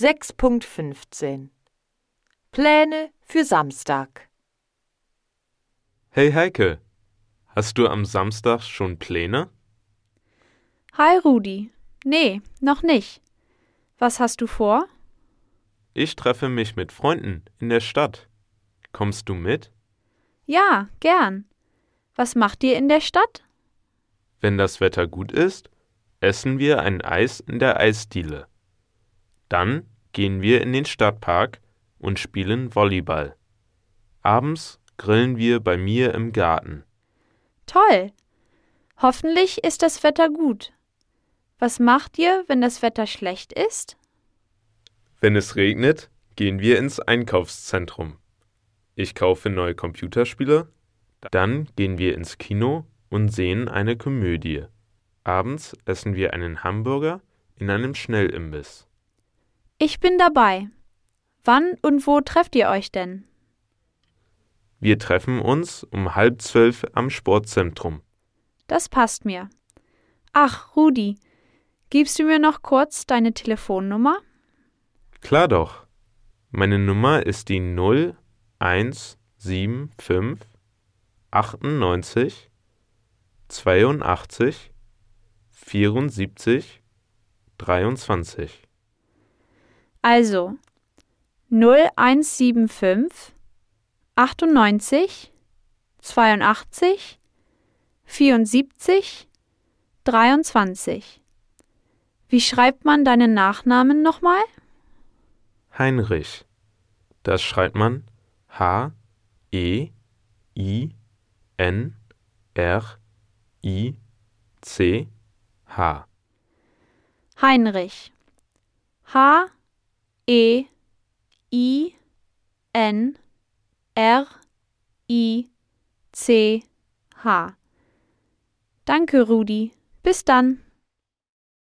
6.15 Pläne für Samstag. Hey Heike, hast du am Samstag schon Pläne? Hi Rudi. Nee, noch nicht. Was hast du vor? Ich treffe mich mit Freunden in der Stadt. Kommst du mit? Ja, gern. Was macht ihr in der Stadt? Wenn das Wetter gut ist, essen wir ein Eis in der Eisdiele. Dann gehen wir in den Stadtpark und spielen Volleyball. Abends grillen wir bei mir im Garten. Toll. Hoffentlich ist das Wetter gut. Was macht ihr, wenn das Wetter schlecht ist? Wenn es regnet, gehen wir ins Einkaufszentrum. Ich kaufe neue Computerspiele, dann gehen wir ins Kino und sehen eine Komödie. Abends essen wir einen Hamburger in einem Schnellimbiss. Ich bin dabei. Wann und wo trefft ihr euch denn? Wir treffen uns um halb zwölf am Sportzentrum. Das passt mir. Ach, Rudi, gibst du mir noch kurz deine Telefonnummer? Klar doch. Meine Nummer ist die 0175 98 82 74 23. Also 0175 98 82 74 23. Wie schreibt man deinen Nachnamen nochmal? Heinrich. Das schreibt man H E I N R I C H. Heinrich. H E I N R I C H. Danke, Rudi. Bis dann.